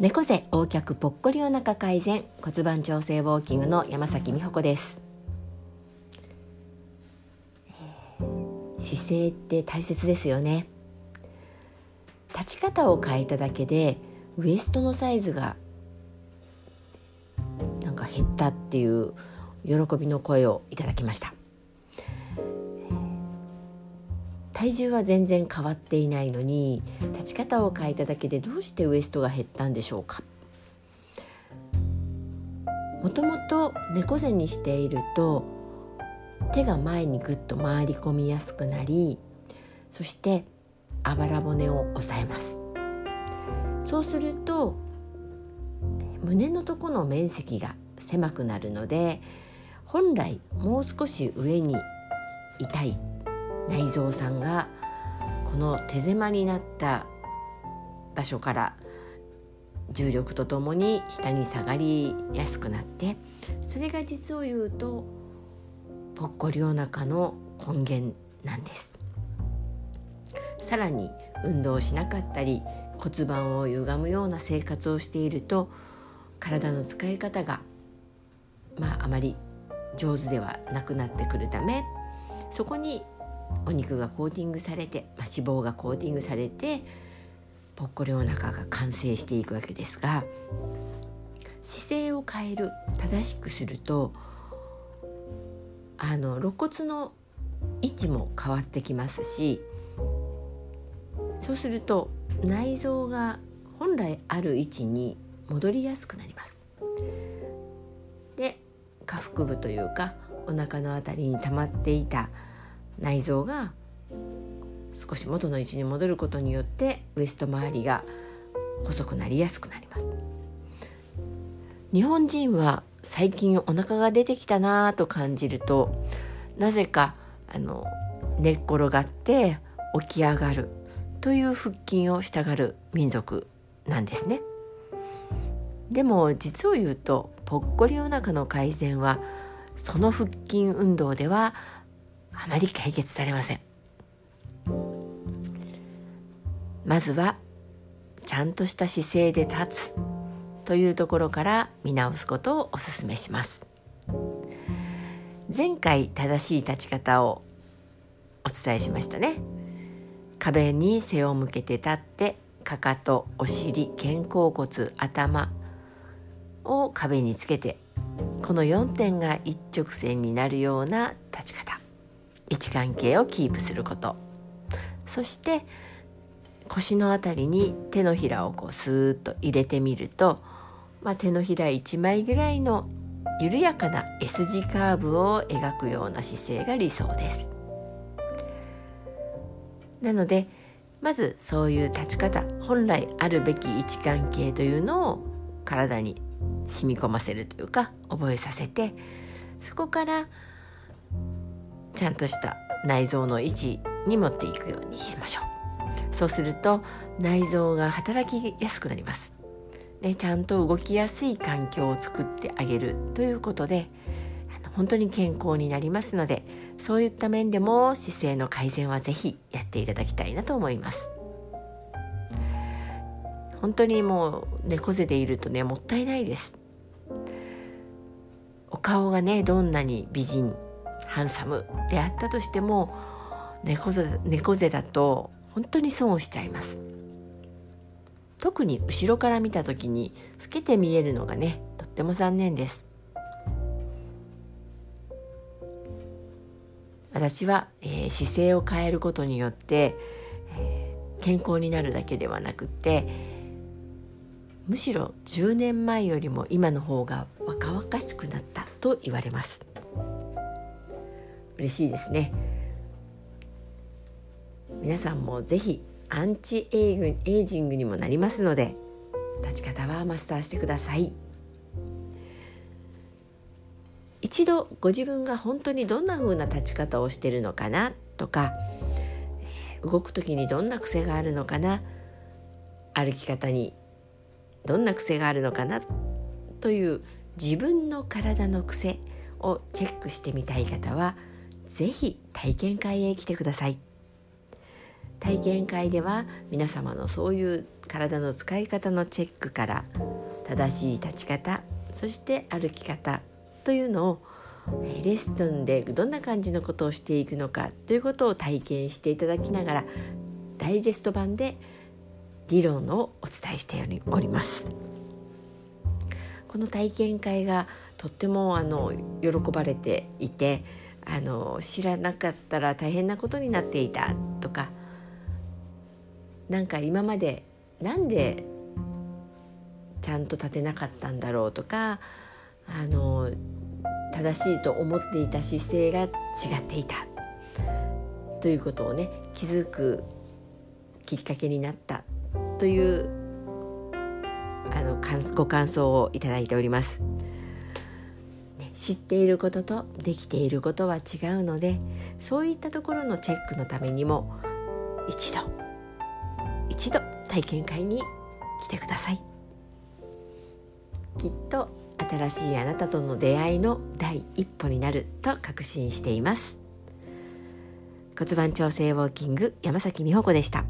猫背横脚ぽっこりお腹改善骨盤調整ウォーキングの山崎美穂子です。姿勢って大切ですよね。立ち方を変えただけでウエストのサイズがなんか減ったっていう喜びの声をいただきました。体重は全然変わっていないのに立ち方を変えただけでどうしてウエストが減ったんでしょうか？もともと猫背にしていると手が前にぐっと回り込みやすくなりそしてあばら骨を押さえます。そうすると胸のとこの面積が狭くなるので本来もう少し上に痛い内臓さんがこの手狭になった場所から重力とともに下に下がりやすくなってそれが実を言うとぽっこりお腹の根源なんです。さらに運動しなかったり骨盤を歪むような生活をしていると体の使い方がまああまり上手ではなくなってくるためそこにお肉がコーティングされて、まあ、脂肪がコーティングされてぽっこりお腹が完成していくわけですが姿勢を変える正しくするとあの肋骨の位置も変わってきますしそうすると内臓が本来ある位置に戻りやすくなります。で下腹部というかお腹の辺りに溜まっていた内臓が少し元の位置に戻ることによってウエスト周りが細くなりやすくなります。日本人は最近お腹が出てきたなと感じるとなぜかあの寝っ転がって起き上がるという腹筋をしたがる民族なんですね。でも実を言うとぽっこりお腹の改善はその腹筋運動ではあまり解決されません。まずはちゃんとした姿勢で立つというところから見直すことをお勧めします。前回正しい立ち方をお伝えしましたね。壁に背を向けて立ってかかとお尻肩甲骨頭を壁につけてこの4点が一直線になるような立ち方。位置関係をキープすること。そして腰の辺りに手のひらをこうスーッと入れてみると、まあ、手のひら1枚ぐらいの緩やかな S 字カーブを描くような姿勢が理想です。なのでまずそういう立ち方本来あるべき位置関係というのを体に染み込ませるというか覚えさせてそこからちゃんとした内臓の位置に持っていくようにしましょう。そうすると内臓が働きやすくなります。でちゃんと動きやすい環境を作ってあげるということで本当に健康になりますのでそういった面でも姿勢の改善は是非やっていただきたいなと思います。本当にもう猫背でいるとねもったいないです。お顔がねどんなに美人ハンサムであったとしても猫背猫背だと本当に損をしちゃいます。特に後ろから見た時に老けて見えるのがねとっても残念です。私は、えー、姿勢を変えることによって、えー、健康になるだけではなくってむしろ10年前よりも今の方が若々しくなったと言われます。嬉しいですね。皆さんもぜひアンチエイジングにもなりますので立ち方はマスターしてください。一度ご自分が本当にどんな風な立ち方をしてるのかなとか動く時にどんな癖があるのかな歩き方にどんな癖があるのかなという自分の体の癖をチェックしてみたい方は是非体験会へ来てください体験会では皆様のそういう体の使い方のチェックから正しい立ち方そして歩き方というのをレッスンでどんな感じのことをしていくのかということを体験していただきながらダイジェスト版で理論をお伝えしております。この体験会がとってもあの喜ばれていてあの知らなかったら大変なことになっていたとかなんか今までなんでちゃんと立てなかったんだろうとかあの正しいと思っていた姿勢が違っていたということをね気づくきっかけになったというあのご感想をいただいております。知っていることとできていることは違うのでそういったところのチェックのためにも一度一度体験会に来てください。きっと新しいあなたとの出会いの第一歩になると確信しています。骨盤調整ウォーキング山崎美穂子でした。